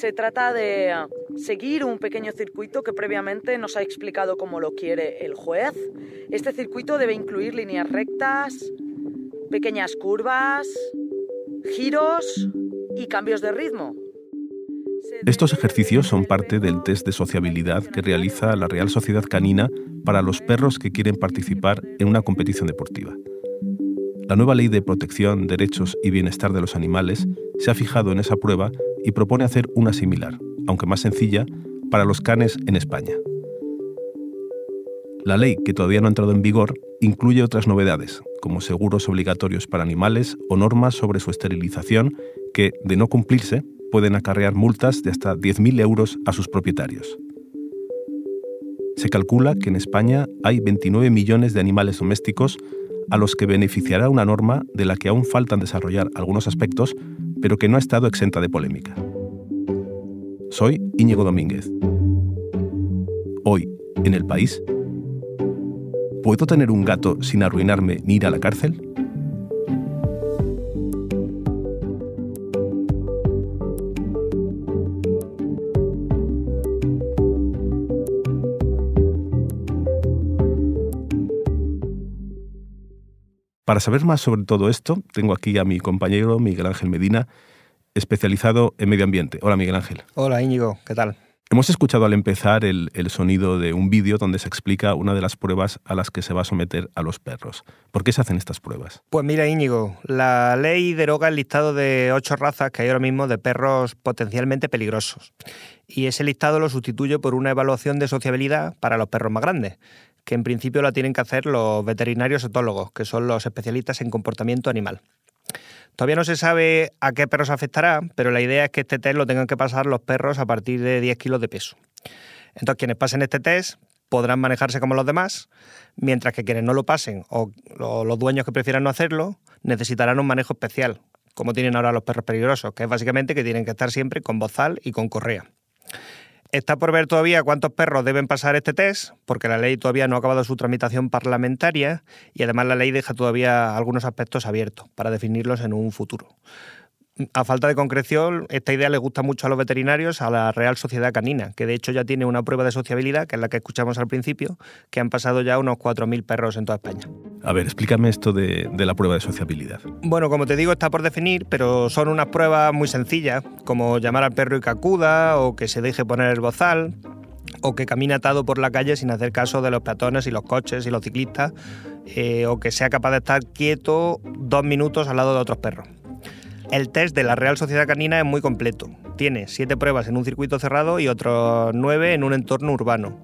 Se trata de seguir un pequeño circuito que previamente nos ha explicado cómo lo quiere el juez. Este circuito debe incluir líneas rectas, pequeñas curvas, giros y cambios de ritmo. Estos ejercicios son parte del test de sociabilidad que realiza la Real Sociedad Canina para los perros que quieren participar en una competición deportiva. La nueva Ley de Protección, Derechos y Bienestar de los Animales se ha fijado en esa prueba y propone hacer una similar, aunque más sencilla, para los canes en España. La ley, que todavía no ha entrado en vigor, incluye otras novedades, como seguros obligatorios para animales o normas sobre su esterilización que, de no cumplirse, pueden acarrear multas de hasta 10.000 euros a sus propietarios. Se calcula que en España hay 29 millones de animales domésticos a los que beneficiará una norma de la que aún faltan desarrollar algunos aspectos, pero que no ha estado exenta de polémica. Soy Íñigo Domínguez. Hoy, en el país, ¿puedo tener un gato sin arruinarme ni ir a la cárcel? Para saber más sobre todo esto, tengo aquí a mi compañero Miguel Ángel Medina, especializado en medio ambiente. Hola Miguel Ángel. Hola Íñigo, ¿qué tal? Hemos escuchado al empezar el, sonido de un vídeo donde se explica una de las pruebas a las que se va a someter a los perros. ¿Por qué se hacen estas pruebas? Pues mira Íñigo, la ley deroga el listado de ocho razas que hay ahora mismo de perros potencialmente peligrosos. Y ese listado lo sustituye por una evaluación de sociabilidad para los perros más grandes, que en principio la tienen que hacer los veterinarios etólogos, que son los especialistas en comportamiento animal. Todavía no se sabe a qué perros afectará, pero la idea es que este test lo tengan que pasar los perros a partir de 10 kilos de peso. Entonces, quienes pasen este test podrán manejarse como los demás, mientras que quienes no lo pasen o los dueños que prefieran no hacerlo necesitarán un manejo especial, como tienen ahora los perros peligrosos, que es básicamente que tienen que estar siempre con bozal y con correa. Está por ver todavía cuántos perros deben pasar este test, porque la ley todavía no ha acabado su tramitación parlamentaria y además la ley deja todavía algunos aspectos abiertos para definirlos en un futuro a falta de concreción, esta idea le gusta mucho a los veterinarios, a la Real Sociedad Canina, que de hecho ya tiene una prueba de sociabilidad, que es la que escuchamos al principio, que han pasado ya unos 4.000 perros en toda España. A ver, explícame esto de, la prueba de sociabilidad. Bueno, como te digo, está por definir, pero son unas pruebas muy sencillas, como llamar al perro y que acuda, o que se deje poner el bozal, o que camine atado por la calle sin hacer caso de los peatones y los coches y los ciclistas, eh, o que sea capaz de estar quieto dos minutos al lado de otros perros. El test de la Real Sociedad Canina es muy completo. Tiene siete pruebas en un circuito cerrado y otros nueve en un entorno urbano.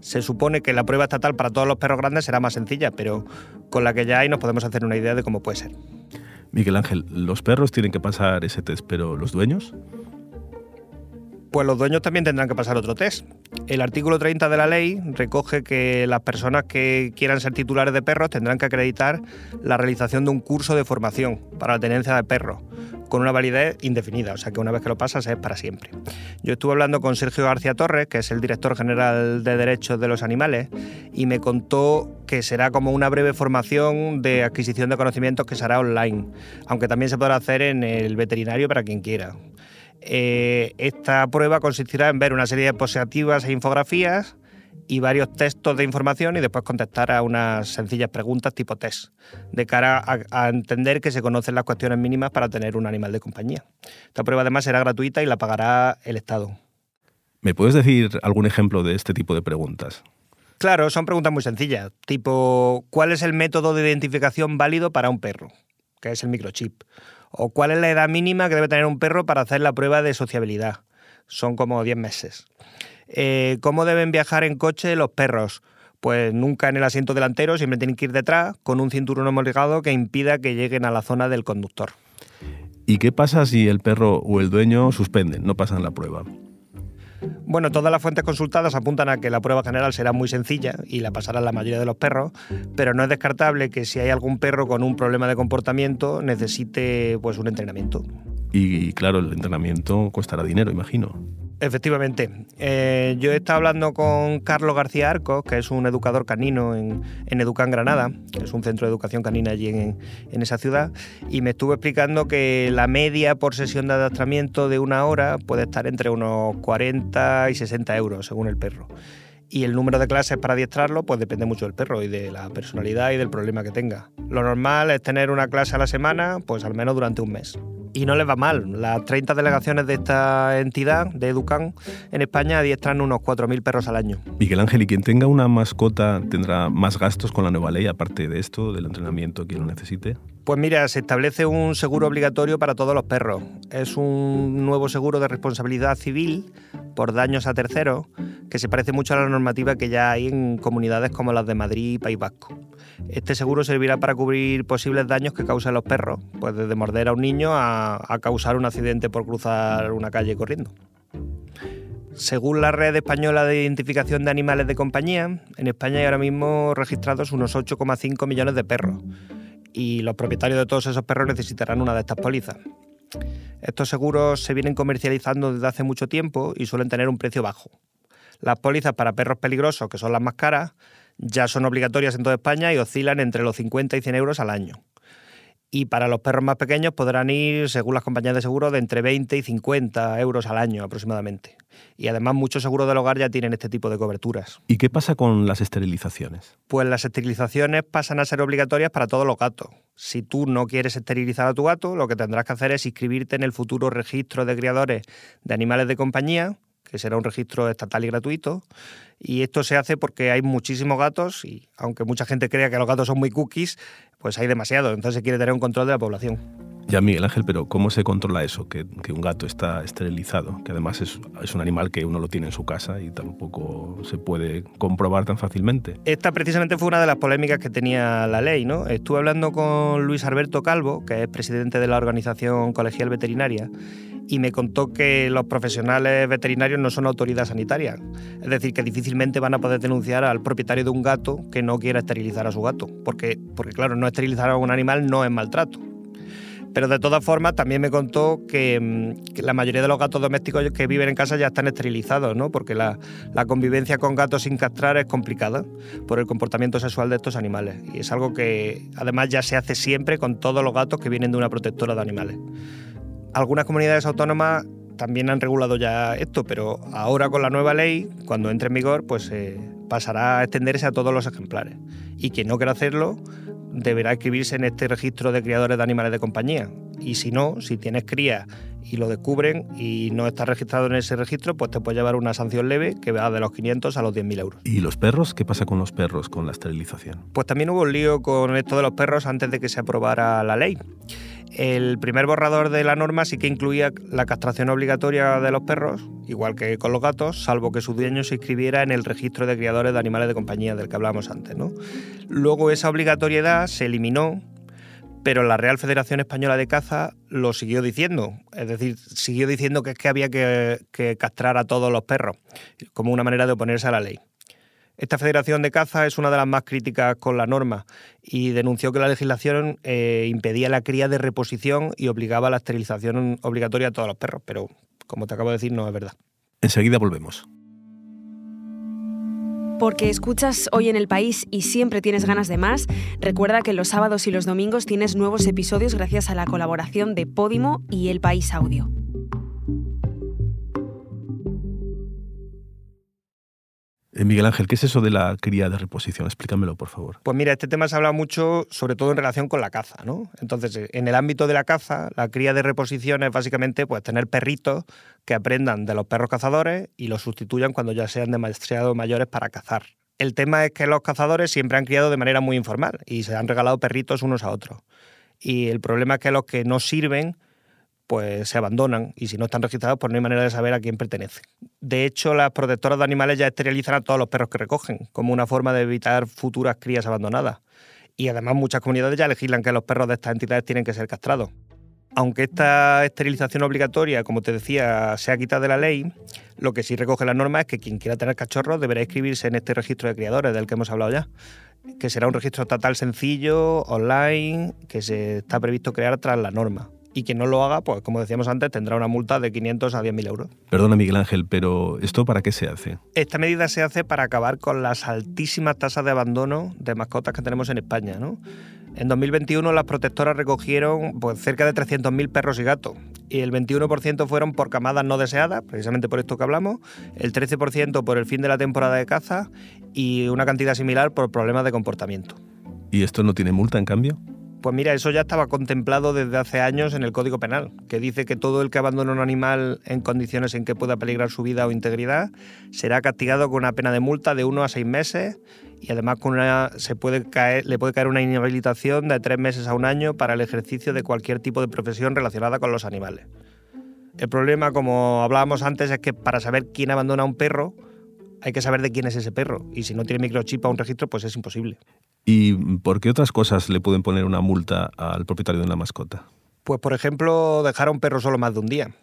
Se supone que la prueba estatal para todos los perros grandes será más sencilla, pero con la que ya hay nos podemos hacer una idea de cómo puede ser. Miguel Ángel, los perros tienen que pasar ese test, pero los dueños? Pues los dueños también tendrán que pasar otro test. El artículo 30 de la ley recoge que las personas que quieran ser titulares de perros tendrán que acreditar la realización de un curso de formación para la tenencia de perros, con una validez indefinida, o sea que una vez que lo pasas es para siempre. Yo estuve hablando con Sergio García Torres, que es el director general de Derechos de los Animales, y me contó que será como una breve formación de adquisición de conocimientos que se hará online, aunque también se podrá hacer en el veterinario para quien quiera. Eh, esta prueba consistirá en ver una serie de diapositivas e infografías y varios textos de información y después contestar a unas sencillas preguntas tipo test, de cara a, entender que se conocen las cuestiones mínimas para tener un animal de compañía. Esta prueba además será gratuita y la pagará el Estado. ¿Me puedes decir algún ejemplo de este tipo de preguntas? Claro, son preguntas muy sencillas, tipo ¿cuál es el método de identificación válido para un perro? Que es el microchip ¿O cuál es la edad mínima que debe tener un perro para hacer la prueba de sociabilidad? Son como 10 meses. Eh, ¿Cómo deben viajar en coche los perros? Pues nunca en el asiento delantero, siempre tienen que ir detrás con un cinturón homologado que impida que lleguen a la zona del conductor. ¿Y qué pasa si el perro o el dueño suspenden, no pasan la prueba? Bueno, todas las fuentes consultadas apuntan a que la prueba general será muy sencilla y la pasarán la mayoría de los perros, pero no es descartable que si hay algún perro con un problema de comportamiento necesite pues un entrenamiento. Y claro, el entrenamiento costará dinero, imagino. Efectivamente. Eh, yo he estado hablando con Carlos García Arcos, que es un educador canino en, Educan Granada, que es un centro de educación canina allí en, en, esa ciudad, y me estuvo explicando que la media por sesión de adiestramiento de una hora puede estar entre unos 40 y 60 euros, según el perro. Y el número de clases para adiestrarlo, pues depende mucho del perro y de la personalidad y del problema que tenga. Lo normal es tener una clase a la semana, pues al menos durante un mes y no les va mal. Las 30 delegaciones de esta entidad, de Educan, en España adiestran unos 4.000 perros al año. Miguel Ángel, ¿y quien tenga una mascota tendrá más gastos con la nueva ley, aparte de esto, del entrenamiento que lo necesite? Pues mira, se establece un seguro obligatorio para todos los perros. Es un nuevo seguro de responsabilidad civil por daños a terceros que se parece mucho a la normativa que ya hay en comunidades como las de Madrid y País Vasco. Este seguro servirá para cubrir posibles daños que causen los perros, pues desde morder a un niño a, causar un accidente por cruzar una calle corriendo. Según la Red Española de Identificación de Animales de Compañía, en España hay ahora mismo registrados unos 8,5 millones de perros y los propietarios de todos esos perros necesitarán una de estas pólizas. Estos seguros se vienen comercializando desde hace mucho tiempo y suelen tener un precio bajo. Las pólizas para perros peligrosos, que son las más caras, ya son obligatorias en toda España y oscilan entre los 50 y 100 euros al año. Y para los perros más pequeños podrán ir, según las compañías de seguro, de entre 20 y 50 euros al año aproximadamente. Y además muchos seguros del hogar ya tienen este tipo de coberturas. ¿Y qué pasa con las esterilizaciones? Pues las esterilizaciones pasan a ser obligatorias para todos los gatos. Si tú no quieres esterilizar a tu gato, lo que tendrás que hacer es inscribirte en el futuro registro de criadores de animales de compañía, que será un registro estatal y gratuito. Y esto se hace porque hay muchísimos gatos y aunque mucha gente crea que los gatos son muy cookies, pues hay demasiados. Entonces se quiere tener un control de la población. Ya, Miguel Ángel, pero ¿cómo se controla eso? Que, un gato está esterilizado, que además es, es, un animal que uno lo tiene en su casa y tampoco se puede comprobar tan fácilmente. Esta precisamente fue una de las polémicas que tenía la ley, ¿no? Estuve hablando con Luis Alberto Calvo, que es presidente de la organización colegial veterinaria, y me contó que los profesionales veterinarios no son autoridad sanitaria. Es decir, que difícilmente van a poder denunciar al propietario de un gato que no quiera esterilizar a su gato. Porque, porque claro, no esterilizar a un animal no es maltrato. Pero de todas formas, también me contó que, mm, la mayoría de los gatos domésticos que viven en casa ya están esterilizados, ¿no? porque la, convivencia con gatos sin castrar es complicada por el comportamiento sexual de estos animales. Y es algo que además ya se hace siempre con todos los gatos que vienen de una protectora de animales. Algunas comunidades autónomas también han regulado ya esto, pero ahora con la nueva ley, cuando entre en vigor, pues eh, pasará a extenderse a todos los ejemplares. Y quien no quiera hacerlo deberá inscribirse en este registro de criadores de animales de compañía. Y si no, si tienes cría y lo descubren y no estás registrado en ese registro, pues te puede llevar una sanción leve que va de los 500 a los 10.000 euros. ¿Y los perros? ¿Qué pasa con los perros con la esterilización? Pues también hubo un lío con esto de los perros antes de que se aprobara la ley. El primer borrador de la norma sí que incluía la castración obligatoria de los perros, igual que con los gatos, salvo que su dueño se inscribiera en el registro de criadores de animales de compañía del que hablábamos antes. ¿no? Luego esa obligatoriedad se eliminó, pero la Real Federación Española de Caza lo siguió diciendo, es decir, siguió diciendo que es que había que, que castrar a todos los perros, como una manera de oponerse a la ley. Esta federación de caza es una de las más críticas con la norma y denunció que la legislación eh, impedía la cría de reposición y obligaba a la esterilización obligatoria a todos los perros, pero como te acabo de decir, no es verdad. Enseguida volvemos. Porque escuchas hoy en el país y siempre tienes ganas de más, recuerda que los sábados y los domingos tienes nuevos episodios gracias a la colaboración de Podimo y El País Audio. Eh, Miguel Ángel, ¿qué es eso de la cría de reposición? Explícamelo, por favor. Pues mira, este tema se habla mucho, sobre todo en relación con la caza, ¿no? Entonces, eh, en el ámbito de la caza, la cría de reposición es básicamente pues, tener perritos que aprendan de los perros cazadores y los sustituyan cuando ya sean demasiado mayores para cazar. El tema es que los cazadores siempre han criado de manera muy informal y se han regalado perritos unos a otros. Y el problema es que los que no sirven pues se abandonan y si no están registrados, pues no hay manera de saber a quién pertenecen. De hecho, las protectoras de animales ya esterilizan a todos los perros que recogen, como una forma de evitar futuras crías abandonadas. Y además muchas comunidades ya legislan que los perros de estas entidades tienen que ser castrados. Aunque esta esterilización obligatoria, como te decía, sea quitada de la ley, lo que sí recoge la norma es que quien quiera tener cachorros deberá inscribirse en este registro de criadores del que hemos hablado ya, que será un registro estatal sencillo, online, que se está previsto crear tras la norma y quien no lo haga, pues como decíamos antes, tendrá una multa de 500 a 10.000 euros. Perdona Miguel Ángel, pero ¿esto para qué se hace? Esta medida se hace para acabar con las altísimas tasas de abandono de mascotas que tenemos en España. ¿no? En 2021 las protectoras recogieron pues, cerca de 300.000 perros y gatos y el 21% fueron por camadas no deseadas, precisamente por esto que hablamos, el 13% por el fin de la temporada de caza y una cantidad similar por problemas de comportamiento. ¿Y esto no tiene multa en cambio? Pues mira, eso ya estaba contemplado desde hace años en el Código Penal, que dice que todo el que abandona un animal en condiciones en que pueda peligrar su vida o integridad será castigado con una pena de multa de uno a seis meses y además con una, se puede caer, le puede caer una inhabilitación de tres meses a un año para el ejercicio de cualquier tipo de profesión relacionada con los animales. El problema, como hablábamos antes, es que para saber quién abandona un perro, hay que saber de quién es ese perro. Y si no tiene microchip a un registro, pues es imposible. ¿Y por qué otras cosas le pueden poner una multa al propietario de una mascota? Pues, por ejemplo, dejar a un perro solo más de un día.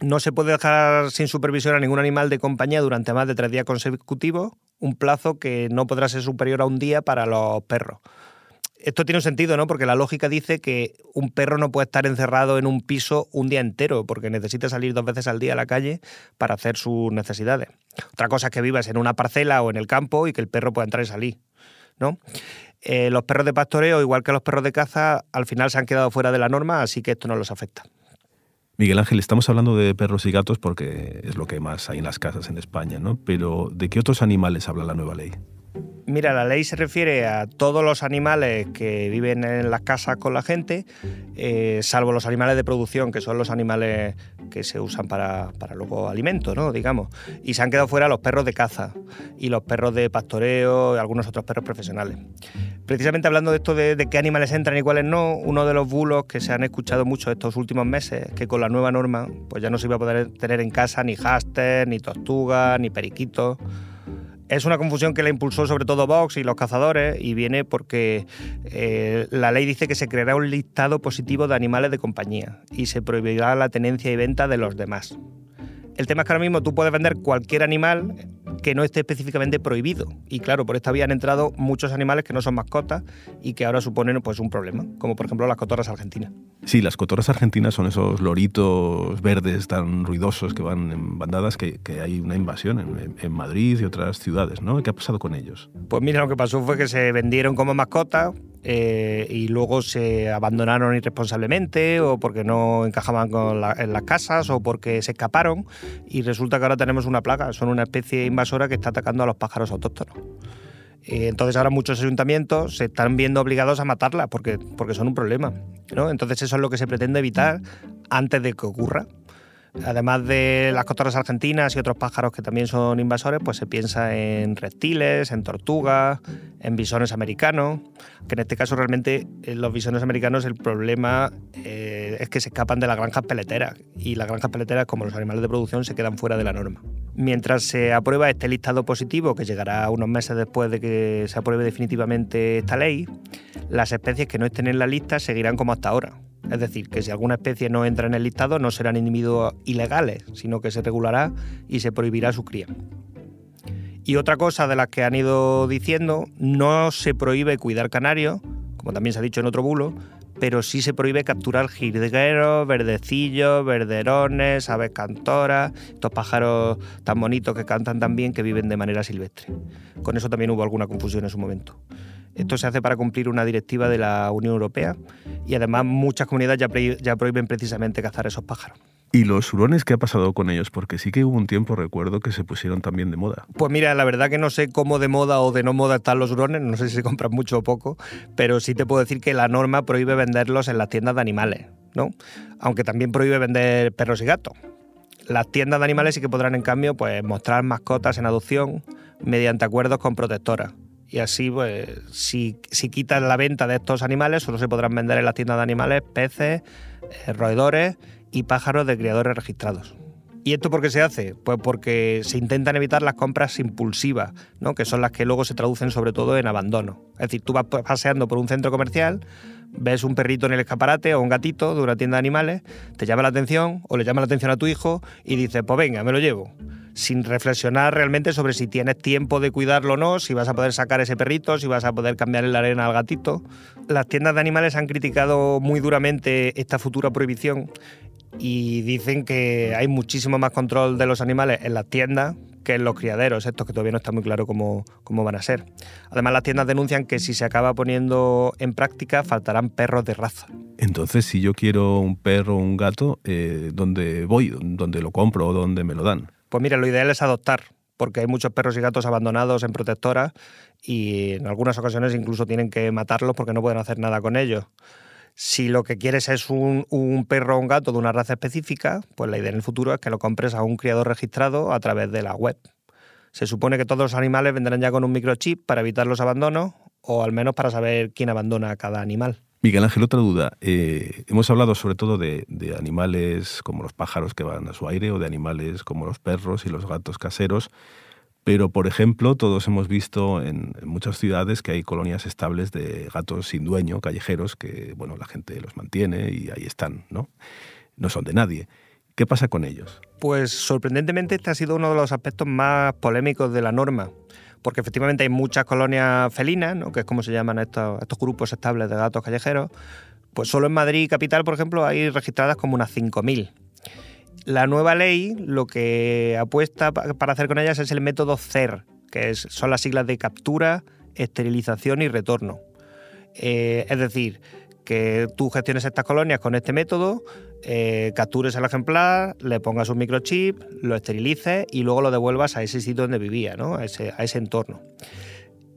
No se puede dejar sin supervisión a ningún animal de compañía durante más de tres días consecutivos, un plazo que no podrá ser superior a un día para los perros. Esto tiene sentido, ¿no? Porque la lógica dice que un perro no puede estar encerrado en un piso un día entero, porque necesita salir dos veces al día a la calle para hacer sus necesidades. Otra cosa es que vivas en una parcela o en el campo y que el perro pueda entrar y salir, Eh, los perros de pastoreo, igual que los perros de caza, al final se han quedado fuera de la norma, así que esto no los afecta. Miguel Ángel, estamos hablando de perros y gatos porque es lo que más hay en las casas en España, ¿no? Pero ¿de qué otros animales habla la nueva ley? Mira, la ley se refiere a todos los animales que viven en las casas con la gente, eh, salvo los animales de producción, que son los animales que se usan para, para, luego alimento, ¿no? digamos. Y se han quedado fuera los perros de caza y los perros de pastoreo y algunos otros perros profesionales. Precisamente hablando de esto de, qué animales entran y cuáles no, uno de los bulos que se han escuchado mucho estos últimos meses es que con la nueva norma pues ya no se iba a poder tener en casa ni háster, ni tortugas, ni periquitos. Es una confusión que la impulsó sobre todo Vox y los cazadores y viene porque eh, la ley dice que se creará un listado positivo de animales de compañía y se prohibirá la tenencia y venta de los demás. El tema es que ahora mismo tú puedes vender cualquier animal que no esté específicamente prohibido. Y claro, por esta vía han entrado muchos animales que no son mascotas y que ahora suponen pues, un problema, como por ejemplo las cotorras argentinas. Sí, las cotorras argentinas son esos loritos verdes tan ruidosos que van en bandadas que, que hay una invasión en, en, Madrid y otras ciudades, ¿no? ¿Qué ha pasado con ellos? Pues mira, lo que pasó fue que se vendieron como mascotas eh, y luego se abandonaron irresponsablemente o porque no encajaban en las casas o porque se escaparon y resulta que ahora tenemos una plaga, son una especie invasora que está atacando a los pájaros autóctonos. Eh, entonces ahora muchos ayuntamientos se están viendo obligados a matarlas porque, porque son un problema. ¿no? Entonces eso es lo que se pretende evitar antes de que ocurra. Además de las cotorras argentinas y otros pájaros que también son invasores, pues se piensa en reptiles, en tortugas, en bisones americanos, que en este caso realmente en los bisones americanos el problema eh, es que se escapan de las granjas peleteras y las granjas peleteras, como los animales de producción, se quedan fuera de la norma. Mientras se aprueba este listado positivo, que llegará unos meses después de que se apruebe definitivamente esta ley, las especies que no estén en la lista seguirán como hasta ahora es decir, que si alguna especie no entra en el listado no serán individuos ilegales, sino que se regulará y se prohibirá su cría. Y otra cosa de las que han ido diciendo, no se prohíbe cuidar canarios, como también se ha dicho en otro bulo, pero sí se prohíbe capturar jilgueros, verdecillos, verderones, aves cantoras, estos pájaros tan bonitos que cantan tan bien que viven de manera silvestre. Con eso también hubo alguna confusión en su momento. Esto se hace para cumplir una directiva de la Unión Europea y además muchas comunidades ya, prohíben precisamente cazar esos pájaros. ¿Y los hurones qué ha pasado con ellos? Porque sí que hubo un tiempo, recuerdo, que se pusieron también de moda. Pues mira, la verdad que no sé cómo de moda o de no moda están los hurones, no sé si se compran mucho o poco, pero sí te puedo decir que la norma prohíbe venderlos en las tiendas de animales, ¿no? Aunque también prohíbe vender perros y gatos. Las tiendas de animales sí que podrán, en cambio, pues mostrar mascotas en adopción mediante acuerdos con protectoras y así, pues, si, si quitan la venta de estos animales, solo se podrán vender en las tiendas de animales peces, eh, roedores y pájaros de criadores registrados. ¿Y esto por qué se hace? Pues porque se intentan evitar las compras impulsivas, ¿no? que son las que luego se traducen sobre todo en abandono. Es decir, tú vas paseando por un centro comercial, ves un perrito en el escaparate o un gatito de una tienda de animales, te llama la atención o le llama la atención a tu hijo y dices, pues venga, me lo llevo sin reflexionar realmente sobre si tienes tiempo de cuidarlo o no, si vas a poder sacar ese perrito, si vas a poder cambiar la arena al gatito. Las tiendas de animales han criticado muy duramente esta futura prohibición y dicen que hay muchísimo más control de los animales en las tiendas que en los criaderos, estos que todavía no está muy claro cómo, cómo, van a ser. Además, las tiendas denuncian que si se acaba poniendo en práctica, faltarán perros de raza. Entonces, si yo quiero un perro o un gato, eh, ¿dónde voy? ¿Dónde lo compro o dónde me lo dan? Pues mira, lo ideal es adoptar, porque hay muchos perros y gatos abandonados en protectoras y en algunas ocasiones incluso tienen que matarlos porque no pueden hacer nada con ellos. Si lo que quieres es un, perro o un gato de una raza específica, pues la idea en el futuro es que lo compres a un criador registrado a través de la web. Se supone que todos los animales vendrán ya con un microchip para evitar los abandonos o al menos para saber quién abandona a cada animal. Miguel Ángel, otra duda. Eh, hemos hablado sobre todo de, animales como los pájaros que van a su aire o de animales como los perros y los gatos caseros. Pero, por ejemplo, todos hemos visto en, muchas ciudades que hay colonias estables de gatos sin dueño, callejeros, que bueno, la gente los mantiene y ahí están, ¿no? No son de nadie. ¿Qué pasa con ellos? Pues sorprendentemente este ha sido uno de los aspectos más polémicos de la norma, porque efectivamente hay muchas colonias felinas, ¿no? que es como se llaman estos, grupos estables de gatos callejeros. Pues solo en Madrid capital, por ejemplo, hay registradas como unas 5.000. La nueva ley lo que apuesta para hacer con ellas es el método CER, que son las siglas de captura, esterilización y retorno. Eh, es decir, que tú gestiones estas colonias con este método, eh, captures el ejemplar, le pongas un microchip, lo esterilices y luego lo devuelvas a ese sitio donde vivía, a, ese, entorno.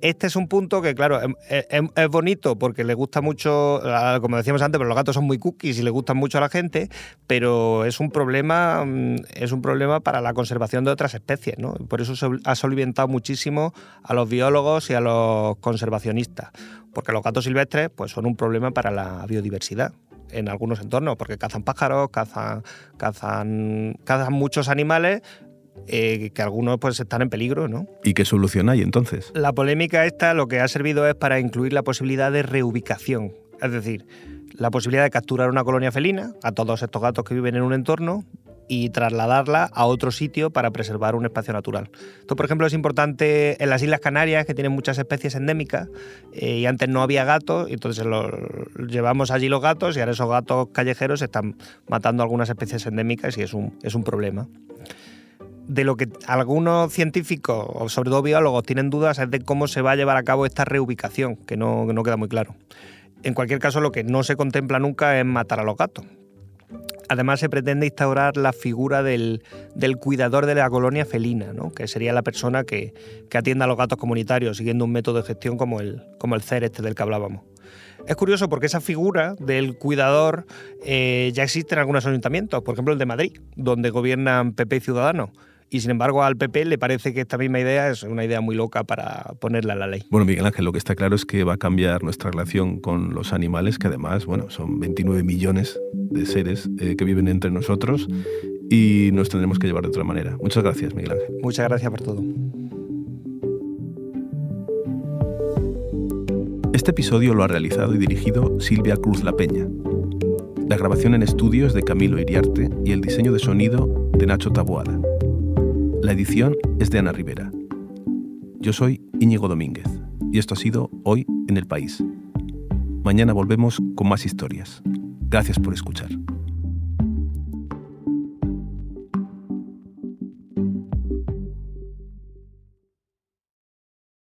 Este es un punto que, claro, em, em, em, es, bonito porque le gusta mucho, como decíamos antes, pero los gatos son muy cookies y le gustan mucho a la gente, pero es un problema, mm, es un problema para la conservación de otras especies, ¿no? Por eso ha soliviantado muchísimo a los biólogos y a los conservacionistas, porque los gatos silvestres pues, son un problema para la biodiversidad en algunos entornos, porque cazan pájaros, cazan, cazan, cazan muchos animales, eh, que algunos pues están en peligro, ¿no? ¿Y qué solución hay entonces? La polémica esta lo que ha servido es para incluir la posibilidad de reubicación, es decir, la posibilidad de capturar una colonia felina a todos estos gatos que viven en un entorno y trasladarla a otro sitio para preservar un espacio natural. Esto, por ejemplo, es importante en las Islas Canarias, que tienen muchas especies endémicas, eh, y antes no había gatos, y entonces llevamos allí los gatos, y ahora esos gatos callejeros están matando algunas especies endémicas y es un, es un problema de lo que algunos científicos, o sobre todo biólogos, tienen dudas es de cómo se va a llevar a cabo esta reubicación, que no, no queda muy claro. En cualquier caso, lo que no se contempla nunca es matar a los gatos. Además, se pretende instaurar la figura del, cuidador de la colonia felina, ¿no? que sería la persona que, que, atienda a los gatos comunitarios, siguiendo un método de gestión como el, como el CER este del que hablábamos. Es curioso porque esa figura del cuidador eh, ya existe en algunos ayuntamientos, por ejemplo el de Madrid, donde gobiernan PP y Ciudadanos y sin embargo al PP le parece que esta misma idea es una idea muy loca para ponerla en la ley. Bueno, Miguel Ángel, lo que está claro es que va a cambiar nuestra relación con los animales, que además, bueno, son 29 millones de seres eh, que viven entre nosotros y nos tendremos que llevar de otra manera. Muchas gracias, Miguel Ángel. Muchas gracias por todo. Este episodio lo ha realizado y dirigido Silvia Cruz La Peña. La grabación en estudios de Camilo Iriarte y el diseño de sonido de Nacho Taboada. La edición es de Ana Rivera. Yo soy Íñigo Domínguez y esto ha sido Hoy en el País. Mañana volvemos con más historias. Gracias por escuchar.